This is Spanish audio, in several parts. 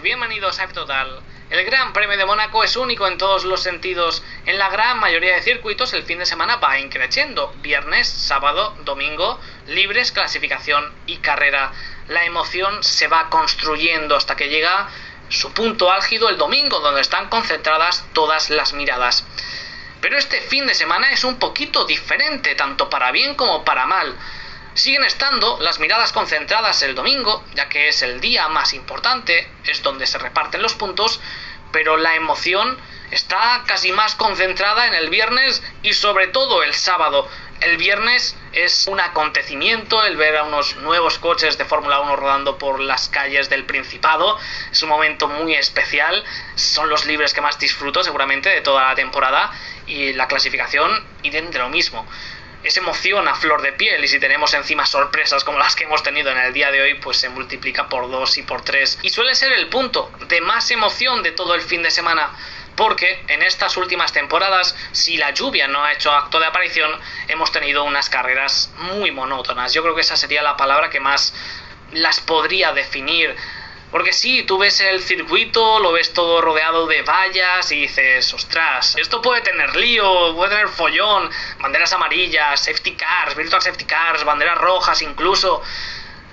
bienvenidos a F-Total. El Gran Premio de Mónaco es único en todos los sentidos. En la gran mayoría de circuitos el fin de semana va increciendo. Viernes, sábado, domingo, libres, clasificación y carrera. La emoción se va construyendo hasta que llega su punto álgido el domingo, donde están concentradas todas las miradas. Pero este fin de semana es un poquito diferente, tanto para bien como para mal. Siguen estando las miradas concentradas el domingo, ya que es el día más importante, es donde se reparten los puntos, pero la emoción está casi más concentrada en el viernes y sobre todo el sábado. El viernes es un acontecimiento el ver a unos nuevos coches de Fórmula 1 rodando por las calles del Principado. Es un momento muy especial. Son los libres que más disfruto seguramente de toda la temporada y la clasificación y de lo mismo es emoción a flor de piel y si tenemos encima sorpresas como las que hemos tenido en el día de hoy, pues se multiplica por dos y por tres. Y suele ser el punto de más emoción de todo el fin de semana porque en estas últimas temporadas, si la lluvia no ha hecho acto de aparición, hemos tenido unas carreras muy monótonas. Yo creo que esa sería la palabra que más las podría definir. Porque sí, tú ves el circuito, lo ves todo rodeado de vallas y dices, ostras, esto puede tener lío, puede tener follón, banderas amarillas, safety cars, virtual safety cars, banderas rojas incluso.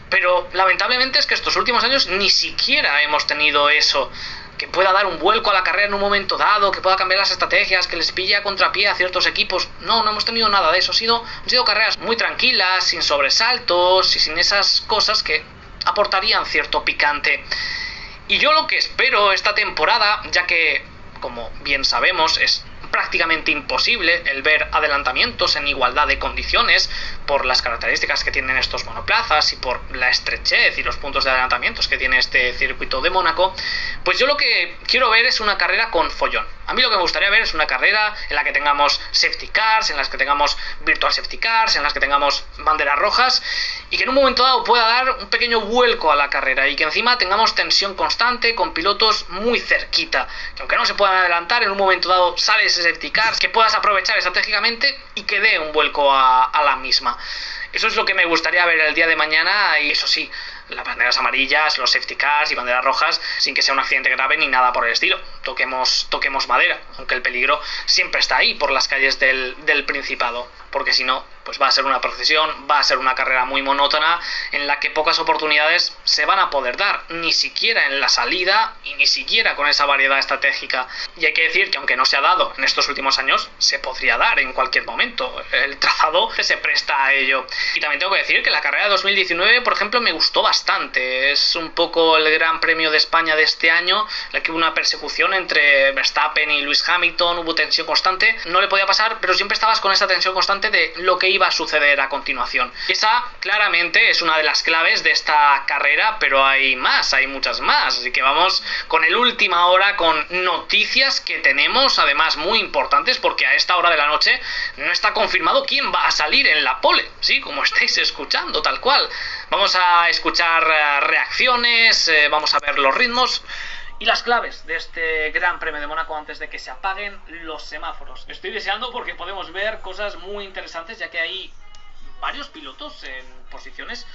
Pero lamentablemente es que estos últimos años ni siquiera hemos tenido eso. Que pueda dar un vuelco a la carrera en un momento dado, que pueda cambiar las estrategias, que les pille a contrapié a ciertos equipos. No, no hemos tenido nada de eso. Han sido, han sido carreras muy tranquilas, sin sobresaltos y sin esas cosas que aportarían cierto picante. Y yo lo que espero esta temporada, ya que, como bien sabemos, es prácticamente imposible el ver adelantamientos en igualdad de condiciones por las características que tienen estos monoplazas y por la estrechez y los puntos de adelantamientos que tiene este circuito de Mónaco, pues yo lo que quiero ver es una carrera con follón. A mí lo que me gustaría ver es una carrera en la que tengamos safety cars, en las que tengamos virtual safety cars, en las que tengamos banderas rojas y que en un momento dado pueda dar un pequeño vuelco a la carrera y que encima tengamos tensión constante con pilotos muy cerquita, que aunque no se puedan adelantar, en un momento dado sale ese safety car, que puedas aprovechar estratégicamente y que dé un vuelco a, la misma. Eso es lo que me gustaría ver el día de mañana y eso sí, las banderas amarillas, los safety cars y banderas rojas sin que sea un accidente grave ni nada por el estilo. Toquemos, toquemos madera, aunque el peligro siempre está ahí por las calles del Principado, porque si no, pues va a ser una procesión, va a ser una carrera muy monótona en la que pocas oportunidades se van a poder dar, ni siquiera en la salida y ni siquiera con esa variedad estratégica. Y hay que decir que aunque no se ha dado en estos últimos años, se podría dar en cualquier momento. El trazado se presta a ello. Y también tengo que decir que la carrera de 2019, por ejemplo, me gustó bastante. Es un poco el Gran Premio de España de este año, en la que hubo una persecución entre Verstappen y Lewis Hamilton, hubo tensión constante. No le podía pasar, pero siempre estabas con esa tensión constante de lo que iba a suceder a continuación. Esa claramente es una de las claves de esta carrera, pero hay más, hay muchas más. Así que vamos con el última hora con noticias que tenemos, además muy importantes, porque a esta hora de la noche no está confirmado quién va a salir en la pole, ¿sí? Como estáis escuchando, tal cual. Vamos a escuchar eh, reacciones, eh, vamos a ver los ritmos y las claves de este Gran Premio de Mónaco antes de que se apaguen los semáforos. Estoy deseando porque podemos ver cosas muy interesantes ya que hay varios pilotos en posiciones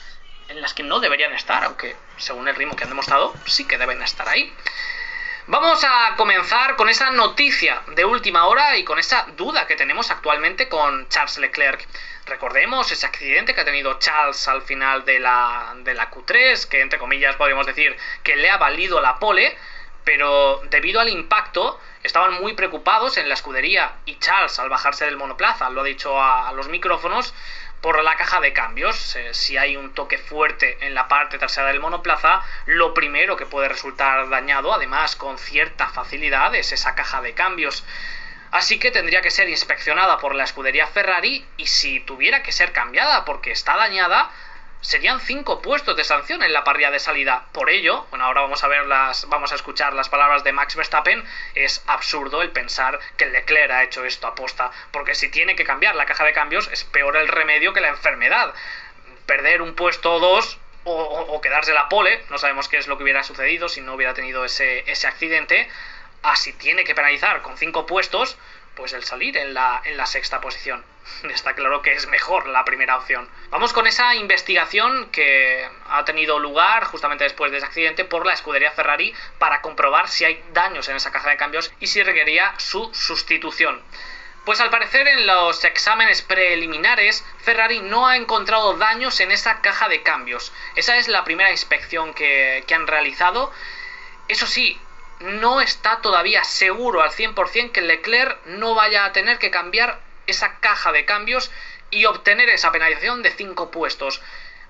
en las que no deberían estar, aunque según el ritmo que han demostrado sí que deben estar ahí. Vamos a comenzar con esa noticia de última hora y con esa duda que tenemos actualmente con Charles Leclerc. Recordemos ese accidente que ha tenido Charles al final de la, de la Q3, que entre comillas podríamos decir que le ha valido la pole, pero debido al impacto estaban muy preocupados en la escudería y Charles al bajarse del monoplaza lo ha dicho a, los micrófonos por la caja de cambios. Si hay un toque fuerte en la parte trasera del monoplaza, lo primero que puede resultar dañado, además con cierta facilidad, es esa caja de cambios. Así que tendría que ser inspeccionada por la escudería Ferrari y si tuviera que ser cambiada porque está dañada, serían cinco puestos de sanción en la parrilla de salida. Por ello, bueno, ahora vamos a ver las, vamos a escuchar las palabras de Max Verstappen. Es absurdo el pensar que Leclerc ha hecho esto a posta, porque si tiene que cambiar la caja de cambios es peor el remedio que la enfermedad. Perder un puesto o dos o, quedarse la pole, no sabemos qué es lo que hubiera sucedido si no hubiera tenido ese, ese accidente. Así tiene que penalizar con cinco puestos, pues el salir en la, en la sexta posición. Está claro que es mejor la primera opción. Vamos con esa investigación que ha tenido lugar justamente después de ese accidente por la escudería Ferrari para comprobar si hay daños en esa caja de cambios y si requería su sustitución. Pues al parecer en los exámenes preliminares Ferrari no ha encontrado daños en esa caja de cambios. Esa es la primera inspección que, que han realizado. Eso sí, no está todavía seguro al 100% que Leclerc no vaya a tener que cambiar esa caja de cambios y obtener esa penalización de 5 puestos.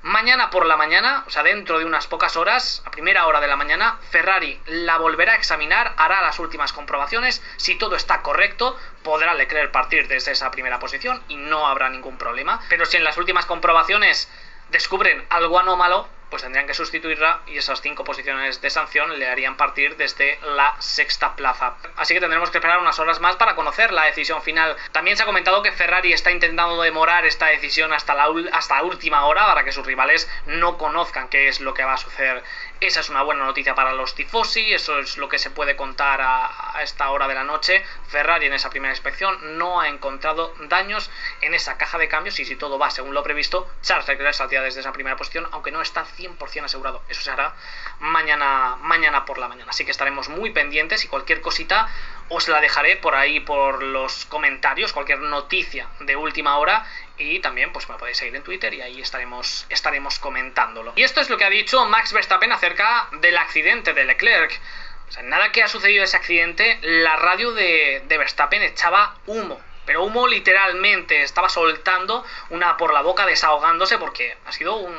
Mañana por la mañana, o sea, dentro de unas pocas horas, a primera hora de la mañana, Ferrari la volverá a examinar, hará las últimas comprobaciones. Si todo está correcto, podrá Leclerc partir desde esa primera posición y no habrá ningún problema. Pero si en las últimas comprobaciones descubren algo anómalo, pues tendrían que sustituirla y esas cinco posiciones de sanción le harían partir desde la sexta plaza. Así que tendremos que esperar unas horas más para conocer la decisión final. También se ha comentado que Ferrari está intentando demorar esta decisión hasta la, hasta última hora para que sus rivales no conozcan qué es lo que va a suceder. Esa es una buena noticia para los tifosi, eso es lo que se puede contar a, esta hora de la noche. Ferrari en esa primera inspección no ha encontrado daños en esa caja de cambios y si todo va según lo previsto, Charles Leclerc saldría desde esa primera posición, aunque no está 100% asegurado. Eso se hará mañana, mañana por la mañana. Así que estaremos muy pendientes y cualquier cosita os la dejaré por ahí por los comentarios, cualquier noticia de última hora y también pues me podéis seguir en Twitter y ahí estaremos, estaremos comentándolo. Y esto es lo que ha dicho Max Verstappen acerca del accidente de Leclerc. O sea, nada que ha sucedido ese accidente, la radio de, de Verstappen echaba humo pero humo literalmente estaba soltando una por la boca desahogándose porque ha sido un,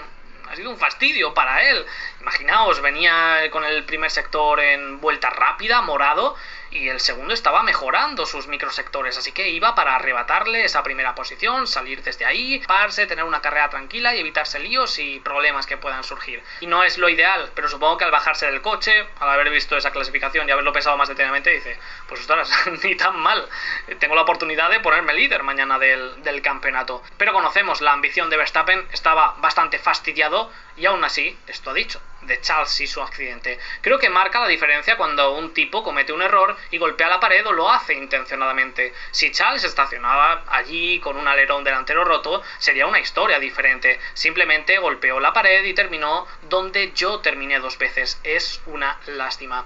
ha sido un fastidio para él. Imaginaos, venía con el primer sector en vuelta rápida, morado, y el segundo estaba mejorando sus microsectores, así que iba para arrebatarle esa primera posición, salir desde ahí, pararse, tener una carrera tranquila y evitarse líos y problemas que puedan surgir. Y no es lo ideal, pero supongo que al bajarse del coche, al haber visto esa clasificación y haberlo pensado más detenidamente, dice, pues ostras, ni tan mal, tengo la oportunidad de ponerme líder mañana del, del campeonato. Pero conocemos la ambición de Verstappen, estaba bastante fastidiado y aún así, esto ha dicho, de y su accidente. Creo que marca la diferencia cuando un tipo comete un error y golpea la pared o lo hace intencionadamente. Si Charles estacionaba allí con un alerón delantero roto, sería una historia diferente. Simplemente golpeó la pared y terminó donde yo terminé dos veces. Es una lástima.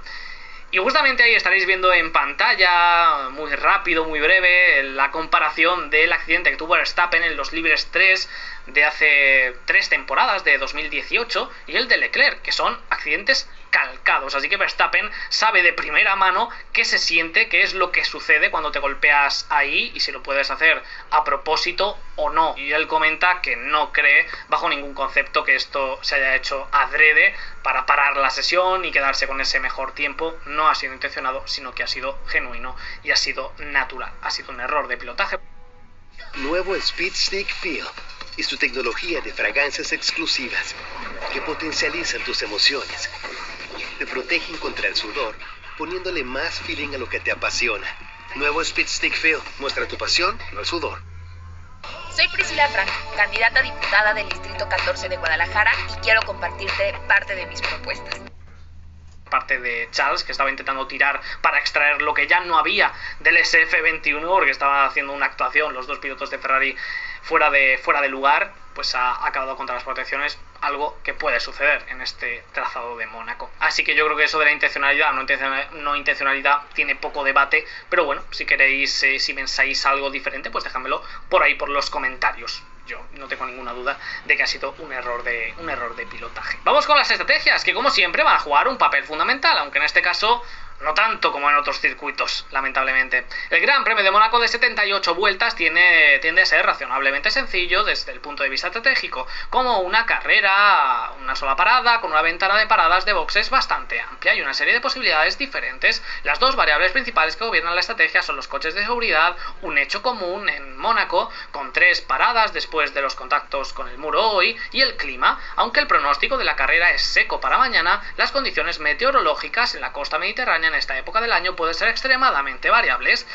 Y justamente ahí estaréis viendo en pantalla, muy rápido, muy breve, la comparación del accidente que tuvo Verstappen en los Libres 3 de hace tres temporadas, de 2018, y el de Leclerc, que son accidentes calcados. Así que Verstappen sabe de primera mano qué se siente, qué es lo que sucede cuando te golpeas ahí y si lo puedes hacer a propósito o no. Y él comenta que no cree bajo ningún concepto que esto se haya hecho adrede para parar la sesión y quedarse con ese mejor tiempo. No ha sido intencionado, sino que ha sido genuino y ha sido natural. Ha sido un error de pilotaje. Nuevo Speed Stick Feel y su tecnología de fragancias exclusivas que potencializan tus emociones. Te protegen contra el sudor, poniéndole más feeling a lo que te apasiona. Nuevo Speed Stick Feel. Muestra tu pasión, no el sudor. Soy Priscila Frank, candidata a diputada del Distrito 14 de Guadalajara y quiero compartirte parte de mis propuestas parte de Charles, que estaba intentando tirar para extraer lo que ya no había del SF-21, porque estaba haciendo una actuación los dos pilotos de Ferrari fuera de, fuera de lugar, pues ha acabado contra las protecciones, algo que puede suceder en este trazado de Mónaco. Así que yo creo que eso de la intencionalidad, no, no intencionalidad, tiene poco debate, pero bueno, si queréis, eh, si pensáis algo diferente, pues déjamelo por ahí por los comentarios yo no tengo ninguna duda de que ha sido un error de un error de pilotaje. Vamos con las estrategias que como siempre van a jugar un papel fundamental, aunque en este caso no tanto como en otros circuitos, lamentablemente. El Gran Premio de Mónaco de 78 vueltas tiene, tiende a ser razonablemente sencillo desde el punto de vista estratégico, como una carrera, una sola parada, con una ventana de paradas de boxes bastante amplia y una serie de posibilidades diferentes. Las dos variables principales que gobiernan la estrategia son los coches de seguridad, un hecho común en Mónaco, con tres paradas después de los contactos con el muro hoy, y el clima, aunque el pronóstico de la carrera es seco para mañana, las condiciones meteorológicas en la costa mediterránea en esta época del año pueden ser extremadamente variables.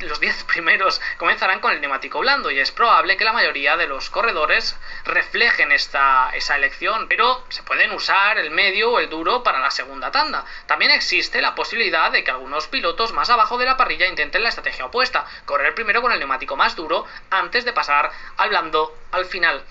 Los 10 primeros comenzarán con el neumático blando y es probable que la mayoría de los corredores reflejen esta, esa elección, pero se pueden usar el medio o el duro para la segunda tanda. También existe la posibilidad de que algunos pilotos más abajo de la parrilla intenten la estrategia opuesta, correr primero con el neumático más duro antes de pasar al blando al final.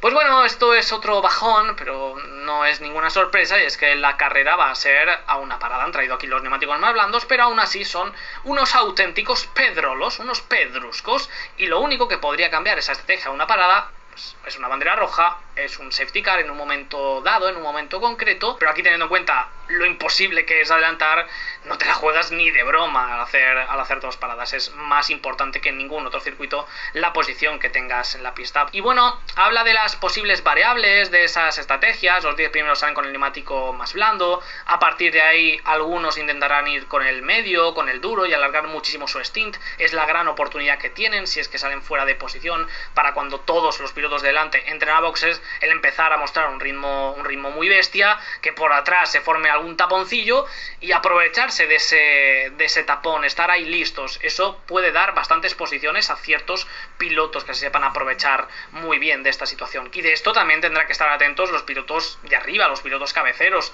Pues bueno, esto es otro bajón, pero no es ninguna sorpresa y es que la carrera va a ser a una parada. Han traído aquí los neumáticos más blandos, pero aún así son unos auténticos pedrolos, unos pedruscos, y lo único que podría cambiar esa estrategia a una parada pues, es una bandera roja, es un safety car en un momento dado, en un momento concreto, pero aquí teniendo en cuenta lo imposible que es adelantar, no te la juegas ni de broma al hacer, al hacer dos paradas. Es más importante que en ningún otro circuito la posición que tengas en la pista. Y bueno, habla de las posibles variables de esas estrategias. Los 10 primeros salen con el neumático más blando. A partir de ahí, algunos intentarán ir con el medio, con el duro y alargar muchísimo su stint. Es la gran oportunidad que tienen si es que salen fuera de posición para cuando todos los pilotos delante entren a boxes, el empezar a mostrar un ritmo, un ritmo muy bestia, que por atrás se forme algún taponcillo y aprovecharse de ese, de ese tapón, estar ahí listos. Eso puede dar bastantes posiciones a ciertos pilotos que se sepan aprovechar muy bien de esta situación. Y de esto también tendrán que estar atentos los pilotos de arriba, los pilotos cabeceros.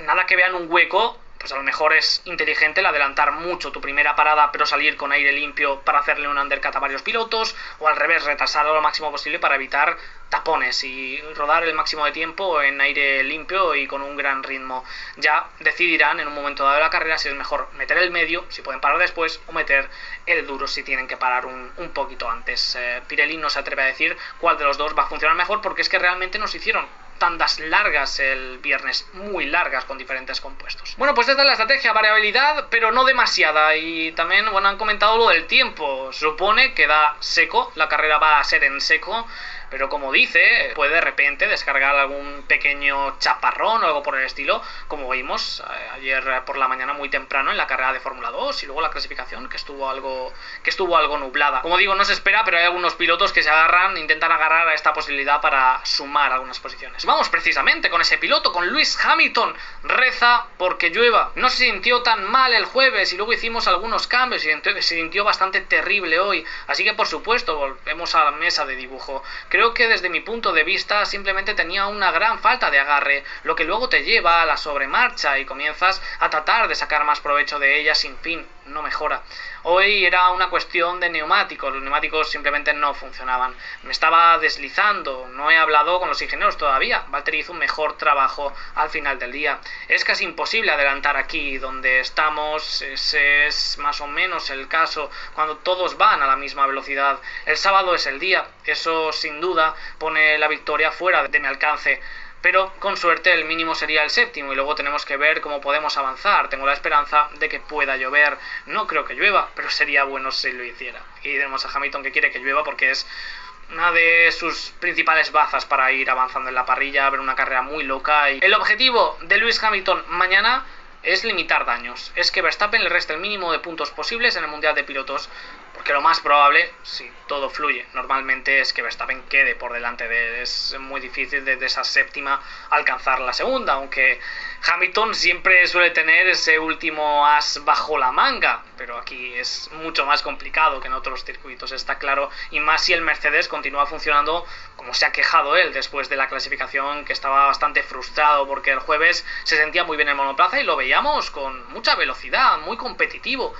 Nada que vean un hueco pues a lo mejor es inteligente el adelantar mucho tu primera parada pero salir con aire limpio para hacerle un undercut a varios pilotos o al revés retrasarlo lo máximo posible para evitar tapones y rodar el máximo de tiempo en aire limpio y con un gran ritmo. Ya decidirán en un momento dado de la carrera si es mejor meter el medio, si pueden parar después, o meter el duro si tienen que parar un, un poquito antes. Eh, Pirelli no se atreve a decir cuál de los dos va a funcionar mejor porque es que realmente nos hicieron tandas largas el viernes, muy largas con diferentes compuestos. Bueno, pues esta es la estrategia, variabilidad, pero no demasiada. Y también, bueno, han comentado lo del tiempo. Supone que da seco, la carrera va a ser en seco pero como dice, puede de repente descargar algún pequeño chaparrón o algo por el estilo, como vimos eh, ayer por la mañana muy temprano en la carrera de Fórmula 2 y luego la clasificación que estuvo algo que estuvo algo nublada. Como digo, no se espera, pero hay algunos pilotos que se agarran, intentan agarrar a esta posibilidad para sumar algunas posiciones. Vamos precisamente con ese piloto, con Lewis Hamilton. Reza porque llueva. No se sintió tan mal el jueves y luego hicimos algunos cambios y se sintió bastante terrible hoy. Así que por supuesto volvemos a la mesa de dibujo. Que desde mi punto de vista simplemente tenía una gran falta de agarre, lo que luego te lleva a la sobremarcha y comienzas a tratar de sacar más provecho de ella sin fin, no mejora. Hoy era una cuestión de neumáticos, los neumáticos simplemente no funcionaban. Me estaba deslizando, no he hablado con los ingenieros todavía. Valtteri hizo un mejor trabajo al final del día. Es casi imposible adelantar aquí donde estamos, ese es más o menos el caso cuando todos van a la misma velocidad. El sábado es el día, eso sin duda pone la victoria fuera de mi alcance pero con suerte el mínimo sería el séptimo y luego tenemos que ver cómo podemos avanzar. Tengo la esperanza de que pueda llover. No creo que llueva, pero sería bueno si lo hiciera. Y tenemos a Hamilton que quiere que llueva porque es una de sus principales bazas para ir avanzando en la parrilla, ver una carrera muy loca. Y el objetivo de Lewis Hamilton mañana es limitar daños. Es que Verstappen le reste el mínimo de puntos posibles en el Mundial de Pilotos porque lo más probable, si todo fluye, normalmente es que Verstappen quede por delante de Es muy difícil desde esa séptima alcanzar la segunda, aunque Hamilton siempre suele tener ese último as bajo la manga, pero aquí es mucho más complicado que en otros circuitos, está claro, y más si el Mercedes continúa funcionando como se ha quejado él después de la clasificación, que estaba bastante frustrado porque el jueves se sentía muy bien en monoplaza y lo veíamos con mucha velocidad, muy competitivo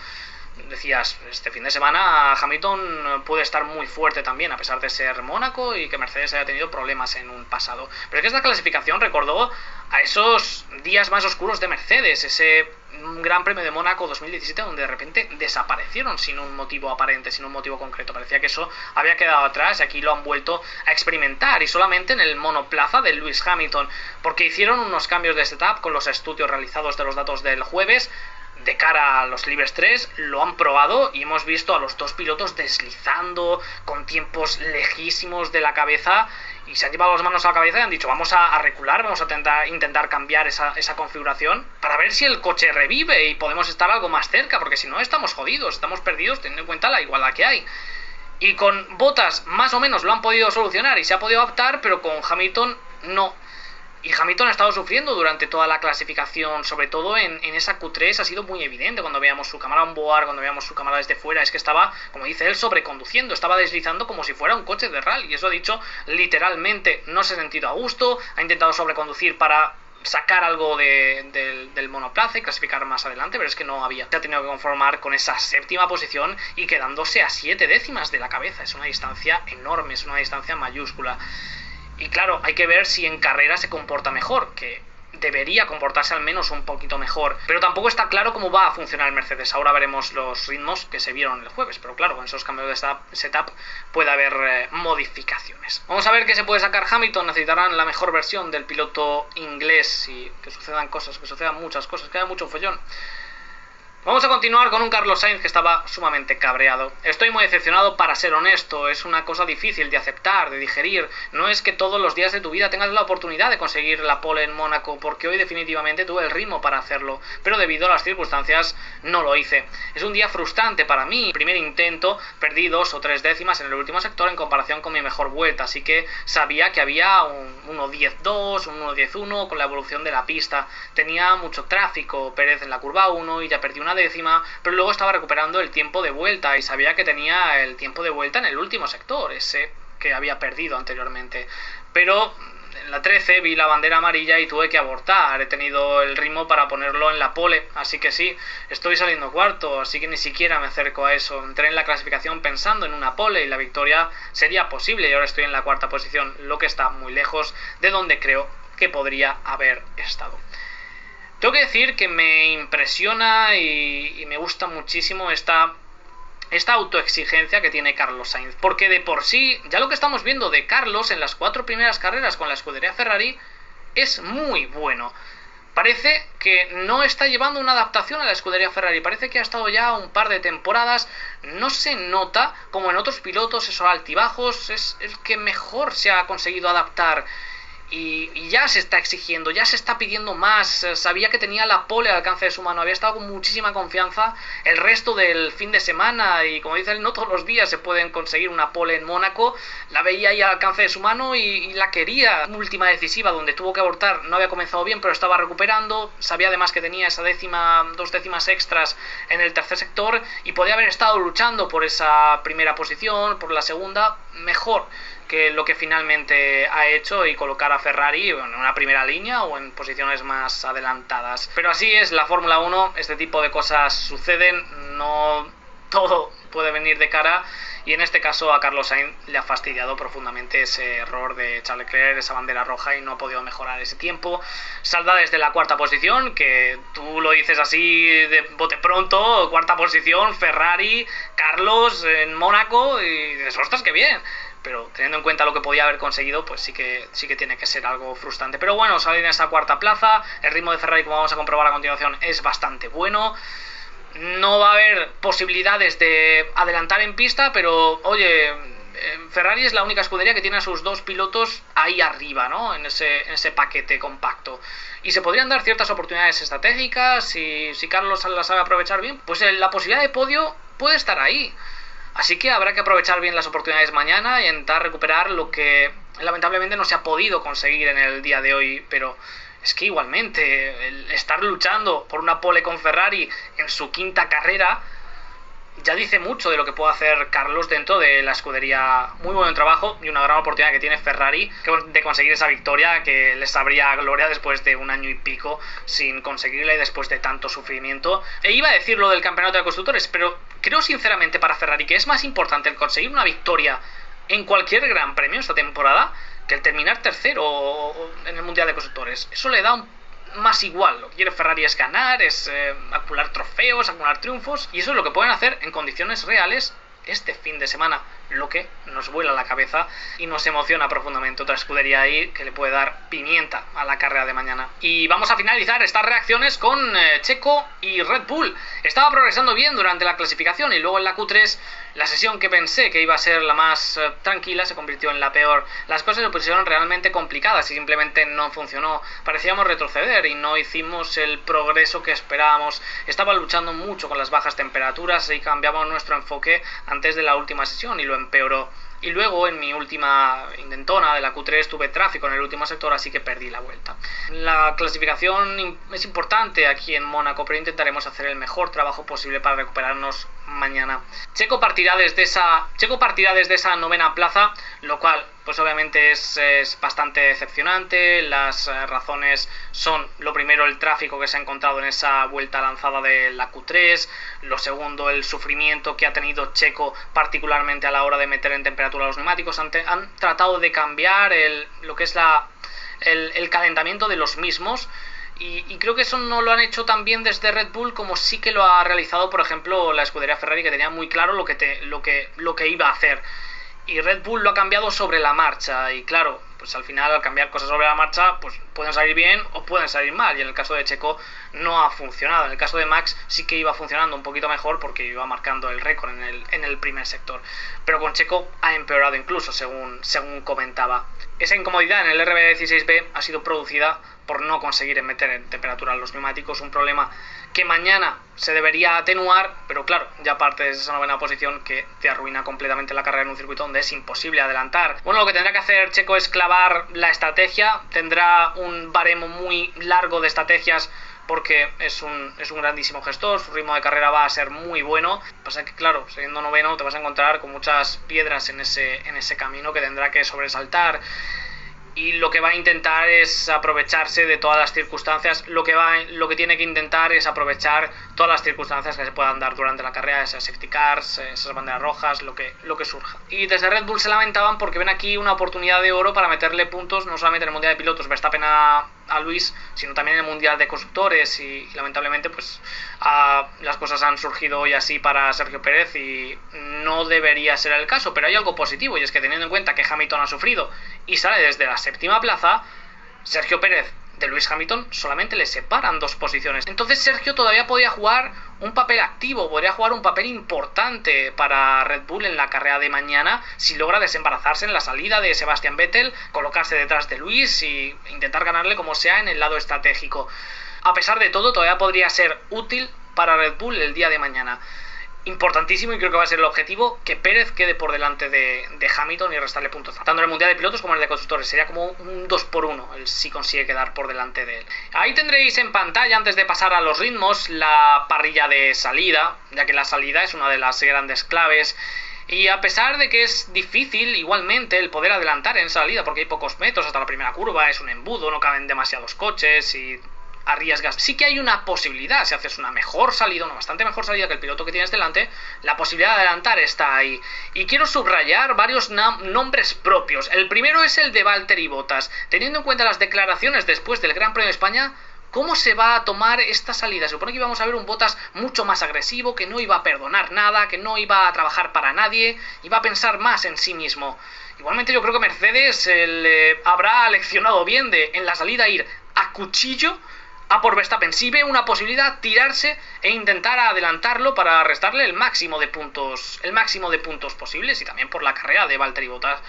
decías, este fin de semana Hamilton puede estar muy fuerte también, a pesar de ser Mónaco y que Mercedes haya tenido problemas en un pasado. Pero es que esta clasificación recordó a esos días más oscuros de Mercedes, ese Gran Premio de Mónaco 2017, donde de repente desaparecieron sin un motivo aparente, sin un motivo concreto. Parecía que eso había quedado atrás y aquí lo han vuelto a experimentar y solamente en el monoplaza de Lewis Hamilton, porque hicieron unos cambios de setup con los estudios realizados de los datos del jueves de cara a los Libres 3 lo han probado y hemos visto a los dos pilotos deslizando con tiempos lejísimos de la cabeza y se han llevado las manos a la cabeza y han dicho vamos a, recular, vamos a intentar, cambiar esa, esa, configuración para ver si el coche revive y podemos estar algo más cerca porque si no estamos jodidos, estamos perdidos teniendo en cuenta la igualdad que hay. Y con Botas más o menos lo han podido solucionar y se ha podido adaptar, pero con Hamilton no. Y Hamilton ha estado sufriendo durante toda la clasificación, sobre todo en, esa Q3 ha sido muy evidente cuando veíamos su cámara on board, cuando veíamos su cámara desde fuera, es que estaba, como dice él, sobreconduciendo, estaba deslizando como si fuera un coche de rally, y eso ha dicho literalmente, no se ha sentido a gusto, ha intentado sobreconducir para sacar algo de, de, del monoplaza y clasificar más adelante, pero es que no había. Se ha tenido que conformar con esa séptima posición y quedándose a siete décimas de la cabeza. Es una distancia enorme, es una distancia mayúscula. Y claro, hay que ver si en carrera se comporta mejor, que debería comportarse al menos un poquito mejor. Pero tampoco está claro cómo va a funcionar el Mercedes. Ahora veremos los ritmos que se vieron el jueves. Pero claro, con esos cambios de setup puede haber eh, modificaciones. Vamos a ver qué se puede sacar Hamilton. Necesitarán la mejor versión del piloto inglés y que sucedan cosas, que sucedan muchas cosas, que haya mucho follón. Vamos a continuar con un Carlos Sainz que estaba sumamente cabreado. Estoy muy decepcionado para ser honesto, es una cosa difícil de aceptar, de digerir. No es que todos los días de tu vida tengas la oportunidad de conseguir la pole en Mónaco, porque hoy definitivamente tuve el ritmo para hacerlo, pero debido a las circunstancias no lo hice. Es un día frustrante para mí. Primer intento, perdí dos o tres décimas en el último sector en comparación con mi mejor vuelta, así que sabía que había un 1.10.2, un 1.10.1 con la evolución de la pista. Tenía mucho tráfico, Pérez en la curva 1 y ya perdí una décima, pero luego estaba recuperando el tiempo de vuelta y sabía que tenía el tiempo de vuelta en el último sector, ese que había perdido anteriormente. Pero en la 13 vi la bandera amarilla y tuve que abortar. He tenido el ritmo para ponerlo en la pole, así que sí, estoy saliendo cuarto, así que ni siquiera me acerco a eso. Entré en la clasificación pensando en una pole y la victoria sería posible y ahora estoy en la cuarta posición, lo que está muy lejos de donde creo que podría haber estado. Tengo que decir que me impresiona y, me gusta muchísimo esta, esta autoexigencia que tiene Carlos Sainz. Porque de por sí, ya lo que estamos viendo de Carlos en las cuatro primeras carreras con la escudería Ferrari es muy bueno. Parece que no está llevando una adaptación a la escudería Ferrari. Parece que ha estado ya un par de temporadas. No se nota como en otros pilotos esos altibajos. Es el que mejor se ha conseguido adaptar y, y, ya se está exigiendo, ya se está pidiendo más. Sabía que tenía la pole al alcance de su mano, había estado con muchísima confianza el resto del fin de semana y como dice él, no todos los días se pueden conseguir una pole en Mónaco. La veía ahí al alcance de su mano y, la quería. Última decisiva donde tuvo que abortar, no había comenzado bien, pero estaba recuperando. Sabía además que tenía esa décima, dos décimas extras en el tercer sector y podía haber estado luchando por esa primera posición, por la segunda, mejor que lo que finalmente ha hecho y colocar a Ferrari en una primera línea o en posiciones más adelantadas. Pero así es la Fórmula 1, este tipo de cosas suceden, no todo puede venir de cara y en este caso a Carlos Sainz le ha fastidiado profundamente ese error de Charles Leclerc, esa bandera roja y no ha podido mejorar ese tiempo. Salda desde la cuarta posición, que tú lo dices así de bote pronto, cuarta posición, Ferrari, Carlos en Mónaco y dices, ostras, qué bien pero teniendo en cuenta lo que podía haber conseguido, pues sí que, sí que tiene que ser algo frustrante. Pero bueno, salir en esa cuarta plaza, el ritmo de Ferrari, como vamos a comprobar a continuación, es bastante bueno. No va a haber posibilidades de adelantar en pista, pero oye, Ferrari es la única escudería que tiene a sus dos pilotos ahí arriba, ¿no? En ese, en ese paquete compacto. Y se podrían dar ciertas oportunidades estratégicas, y si Carlos las sabe aprovechar bien, pues la posibilidad de podio puede estar ahí. Así que habrá que aprovechar bien las oportunidades mañana y intentar recuperar lo que lamentablemente no se ha podido conseguir en el día de hoy, pero es que igualmente el estar luchando por una pole con Ferrari en su quinta carrera ya dice mucho de lo que puede hacer Carlos dentro de la escudería. Muy buen trabajo y una gran oportunidad que tiene Ferrari de conseguir esa victoria que les sabría gloria después de un año y pico sin conseguirla y después de tanto sufrimiento. E iba a decir lo del campeonato de constructores, pero creo sinceramente para Ferrari que es más importante el conseguir una victoria en cualquier gran premio esta temporada que el terminar tercero en el Mundial de Constructores. Eso le da un más igual. Lo que quiere Ferrari es ganar, es eh, acumular trofeos, acumular triunfos. Y eso es lo que pueden hacer en condiciones reales este fin de semana. Lo que nos vuela la cabeza y nos emociona profundamente. Otra escudería ahí que le puede dar pimienta a la carrera de mañana. Y vamos a finalizar estas reacciones con eh, Checo y Red Bull. Estaba progresando bien durante la clasificación y luego en la Q3 la sesión que pensé que iba a ser la más eh, tranquila se convirtió en la peor. Las cosas se pusieron realmente complicadas y simplemente no funcionó. Parecíamos retroceder y no hicimos el progreso que esperábamos. Estaba luchando mucho con las bajas temperaturas y cambiamos nuestro enfoque antes de la última sesión y lo empeoró. Y luego en mi última intentona de la Q3 tuve tráfico en el último sector, así que perdí la vuelta. La clasificación es importante aquí en Mónaco, pero intentaremos hacer el mejor trabajo posible para recuperarnos mañana. Checo partirá desde esa, Checo partirá desde esa novena plaza, lo cual pues obviamente es, bastante decepcionante. Las eh, razones son, lo primero, el tráfico que se ha encontrado en esa vuelta lanzada de la Q3, lo segundo, el sufrimiento que ha tenido Checo, particularmente a la hora de meter en temperatura los neumáticos. Han, han tratado de cambiar el, lo que es la, el, el calentamiento de los mismos. Y, y, creo que eso no lo han hecho tan bien desde Red Bull como sí que lo ha realizado, por ejemplo, la escudería Ferrari, que tenía muy claro lo que, te, lo que, lo que iba a hacer y Red Bull lo ha cambiado sobre la marcha. Y claro, pues al final al cambiar cosas sobre la marcha pues pueden salir bien o pueden salir mal. Y en el caso de Checo no ha funcionado, en el caso de Max sí que iba funcionando un poquito mejor porque iba marcando el récord en el, en el primer sector, pero con Checo ha empeorado incluso según, según comentaba. Esa incomodidad en el RB16B ha sido producida por no conseguir meter en temperatura los neumáticos, un problema que mañana se debería atenuar, pero claro, ya parte de esa novena posición que te arruina completamente la carrera en un circuito donde es imposible adelantar. Bueno, lo que tendrá que hacer Checo es clavar la estrategia, tendrá un baremo muy largo de estrategias porque es un, es un grandísimo gestor, su ritmo de carrera va a ser muy bueno. Pasa que, claro, siendo noveno te vas a encontrar con muchas piedras en ese, en ese camino que tendrá que sobresaltar y lo que va a intentar es aprovecharse de todas las circunstancias. Lo que va lo que tiene que intentar es aprovechar todas las circunstancias que se puedan dar durante la carrera esas safety cars esas banderas rojas lo que lo que surja. Y desde Red Bull se lamentaban porque ven aquí una oportunidad de oro para meterle puntos no solamente en el mundial de pilotos Verstappen a, a Luis sino también en el mundial de constructores. Y, lamentablemente pues las cosas han surgido hoy así para Sergio Pérez y no debería ser el caso pero hay algo positivo y es que teniendo en cuenta que Hamilton ha sufrido y sale desde la séptima plaza, Sergio Pérez de Luis Hamilton solamente le separan dos posiciones. Entonces Sergio todavía podía jugar un papel activo, podría jugar un papel importante para Red Bull en la carrera de mañana si logra desembarazarse en la salida de Sebastian Vettel, colocarse detrás de Luis y intentar ganarle como sea en el lado estratégico. A pesar de todo, todavía podría ser útil para Red Bull el día de mañana importantísimo y creo que va a ser el objetivo que Pérez quede por delante de, Hamilton y restarle puntos tanto en el Mundial de Pilotos como en el de Constructores. Sería como un 2 por 1 el si consigue quedar por delante de él. Ahí tendréis en pantalla antes de pasar a los ritmos la parrilla de salida ya que la salida es una de las grandes claves. Y a pesar de que es difícil igualmente el poder adelantar en salida porque hay pocos metros hasta la primera curva es un embudo no caben demasiados coches y arriesgas. Sí que hay una posibilidad, si haces una mejor salida, una bastante mejor salida que el piloto que tienes delante, la posibilidad de adelantar está ahí. Y quiero subrayar varios nombres propios. El primero es el de Valtteri Bottas. Teniendo en cuenta las declaraciones después del Gran Premio de España, ¿Cómo se va a tomar esta salida? Se supone que íbamos a ver un Botas mucho más agresivo, que no iba a perdonar nada, que no iba a trabajar para nadie, iba a pensar más en sí mismo. Igualmente yo creo que Mercedes eh, habrá leccionado bien de en la salida ir a cuchillo a por Verstappen. Si ve una posibilidad, tirarse e intentar adelantarlo para restarle el máximo de puntos, el máximo de puntos posibles y también por la carrera de Valtteri Bottas.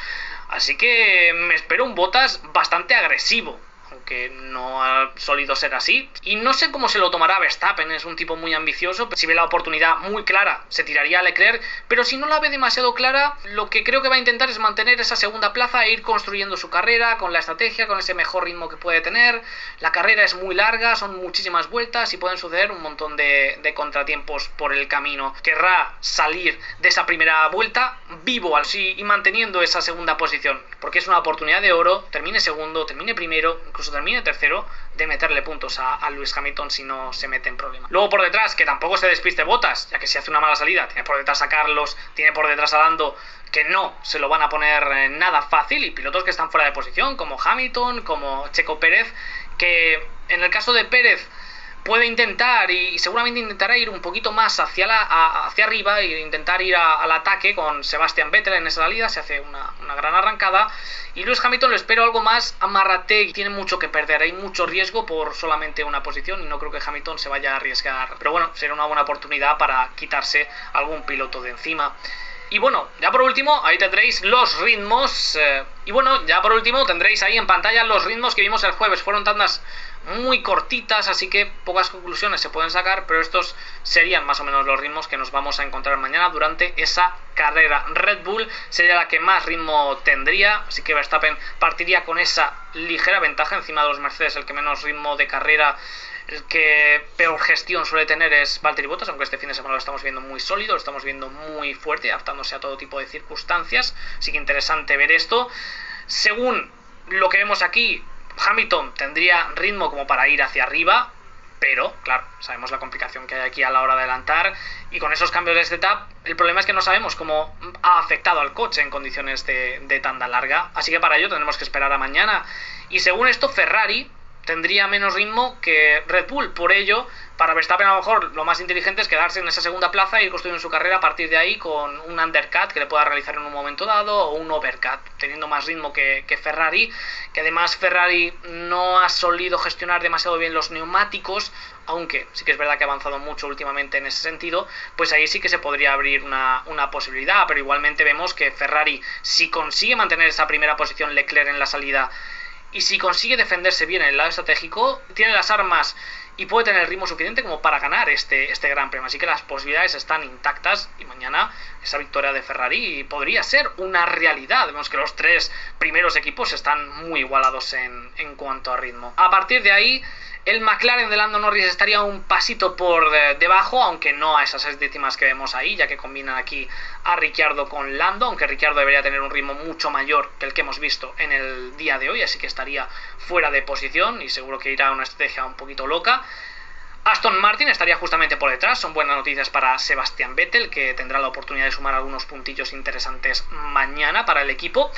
Así que me espero un Bottas bastante agresivo aunque no ha solido ser así. Y no sé cómo se lo tomará Verstappen, es un tipo muy ambicioso. Si ve la oportunidad muy clara, se tiraría a Leclerc, pero si no la ve demasiado clara, lo que creo que va a intentar es mantener esa segunda plaza e ir construyendo su carrera con la estrategia, con ese mejor ritmo que puede tener. La carrera es muy larga, son muchísimas vueltas y pueden suceder un montón de, de contratiempos por el camino. Querrá salir de esa primera vuelta vivo así y manteniendo esa segunda posición, porque es una oportunidad de oro, termine segundo, termine primero, incluso termine tercero, de meterle puntos a, a Lewis Hamilton si no se mete en problemas. Luego por detrás, que tampoco se despiste Botas, ya que si hace una mala salida, tiene por detrás a Carlos, tiene por detrás a Lando, que no se lo van a poner eh, nada fácil, y pilotos que están fuera de posición, como Hamilton, como Checo Pérez, que en el caso de Pérez puede intentar y, seguramente intentará ir un poquito más hacia, la, a, hacia arriba e intentar ir al ataque con Sebastian Vettel en esa salida, se hace una, una, gran arrancada y Lewis Hamilton lo espero algo más amarrate tiene mucho que perder, hay mucho riesgo por solamente una posición y no creo que Hamilton se vaya a arriesgar, pero bueno, será una buena oportunidad para quitarse algún piloto de encima. Y bueno, ya por último, ahí tendréis los ritmos. Eh, y bueno, ya por último tendréis ahí en pantalla los ritmos que vimos el jueves. Fueron tandas muy cortitas, así que pocas conclusiones se pueden sacar, pero estos serían más o menos los ritmos que nos vamos a encontrar mañana durante esa carrera. Red Bull sería la que más ritmo tendría, así que Verstappen partiría con esa ligera ventaja encima de los Mercedes, el que menos ritmo de carrera el que peor gestión suele tener es Valtteri Bottas, aunque este fin de semana lo estamos viendo muy sólido, lo estamos viendo muy fuerte, adaptándose a todo tipo de circunstancias. Así que interesante ver esto. Según lo que vemos aquí, Hamilton tendría ritmo como para ir hacia arriba, pero claro, sabemos la complicación que hay aquí a la hora de adelantar y con esos cambios de setup, el problema es que no sabemos cómo ha afectado al coche en condiciones de, de tanda larga, así que para ello tendremos que esperar a mañana. Y según esto, Ferrari tendría menos ritmo que Red Bull. Por ello, para Verstappen a lo mejor lo más inteligente es quedarse en esa segunda plaza e ir construyendo su carrera a partir de ahí con un undercut que le pueda realizar en un momento dado o un overcut, teniendo más ritmo que, Ferrari, que además Ferrari no ha solido gestionar demasiado bien los neumáticos, aunque sí que es verdad que ha avanzado mucho últimamente en ese sentido, pues ahí sí que se podría abrir una, una posibilidad, pero igualmente vemos que Ferrari, si consigue mantener esa primera posición Leclerc en la salida, y si consigue defenderse bien en el lado estratégico, tiene las armas y puede tener el ritmo suficiente como para ganar este, este Gran Premio. Así que las posibilidades están intactas y mañana esa victoria de Ferrari podría ser una realidad. Vemos que los tres primeros equipos están muy igualados en, en cuanto a ritmo. A partir de ahí, el McLaren de Lando Norris estaría un pasito por debajo, aunque no a esas seis décimas que vemos ahí, ya que combinan aquí a Ricciardo con Lando, aunque Ricciardo debería tener un ritmo mucho mayor que el que hemos visto en el día de hoy, así que estaría fuera de posición y seguro que irá a una estrategia un poquito loca. Aston Martin estaría justamente por detrás, son buenas noticias para Sebastian Vettel, que tendrá la oportunidad de sumar algunos puntillos interesantes mañana para el equipo.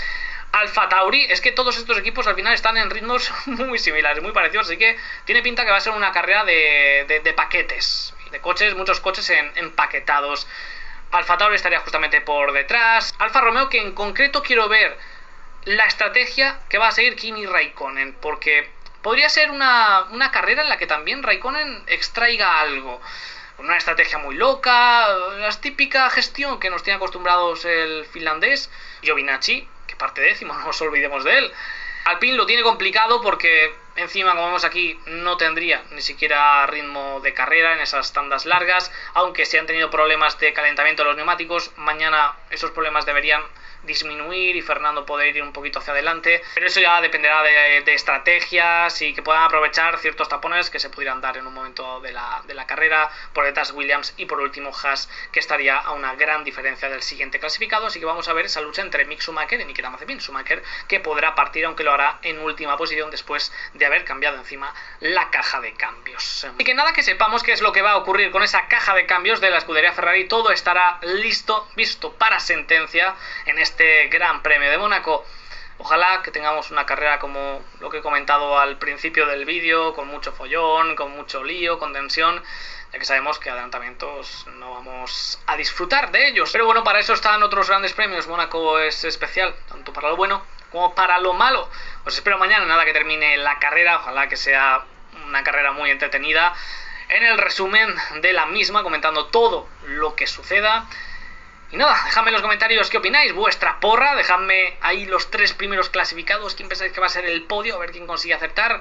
Alfa Tauri, es que todos estos equipos al final están en ritmos muy similares, muy parecidos, así que tiene pinta que va a ser una carrera de, de, paquetes, de coches, muchos coches en, empaquetados. Alfa Tauri estaría justamente por detrás. Alfa Romeo, que en concreto quiero ver la estrategia que va a seguir Kimi Raikkonen, porque podría ser una, una carrera en la que también Raikkonen extraiga algo una estrategia muy loca, la típica gestión que nos tiene acostumbrados el finlandés, Giovinacci, parte décimo, no nos olvidemos de él. Alpine lo tiene complicado porque encima, como vemos aquí, no tendría ni siquiera ritmo de carrera en esas tandas largas, aunque si han tenido problemas de calentamiento de los neumáticos, mañana esos problemas deberían disminuir y Fernando poder ir un poquito hacia adelante. Pero eso ya dependerá de, estrategias y que puedan aprovechar ciertos tapones que se pudieran dar en un momento de la, de la carrera. Por detrás Williams y por último Haas, que estaría a una gran diferencia del siguiente clasificado. Así que vamos a ver esa lucha entre Mick Schumacher y Nikita Mazepin. Schumacher que podrá partir, aunque lo hará en última posición después de haber cambiado encima la caja de cambios. Y que nada que sepamos qué es lo que va a ocurrir con esa caja de cambios de la escudería Ferrari. Todo estará listo, visto para sentencia en este este Gran Premio de Mónaco. Ojalá que tengamos una carrera como lo que he comentado al principio del vídeo, con mucho follón, con mucho lío, con tensión, ya que sabemos que adelantamientos no vamos a disfrutar de ellos. Pero bueno, para eso están otros grandes premios. Mónaco es especial, tanto para lo bueno como para lo malo. Os espero mañana, nada que termine la carrera, ojalá que sea una carrera muy entretenida. En el resumen de la misma, comentando todo lo que suceda. Y nada, dejadme en los comentarios qué opináis, vuestra porra, dejadme ahí los tres primeros clasificados, quién pensáis que va a ser el podio, a ver quién consigue acertar.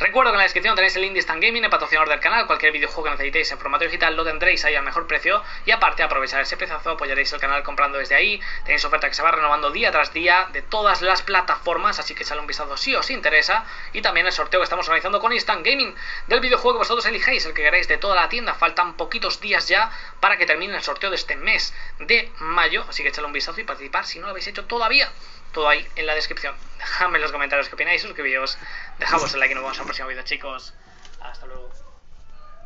Recuerdo que en la descripción tenéis el Indie Stand Gaming, el patrocinador del canal. Cualquier videojuego que necesitéis en formato digital lo tendréis ahí al mejor precio. Y aparte, aprovechar ese pedazo, apoyaréis el canal comprando desde ahí. Tenéis oferta que se va renovando día tras día de todas las plataformas, así que sale un vistazo si os interesa. Y también el sorteo que estamos organizando con Instant Gaming del videojuego que vosotros elijáis, el que queráis de toda la tienda. Faltan poquitos días ya para que termine el sorteo de este mes de mayo. Así que echadle un vistazo y participar si no lo habéis hecho todavía todo ahí en la descripción. Dejadme en los comentarios qué opináis, suscribíos, dejamos el like y nos vemos en el próximo vídeo, chicos. Hasta luego.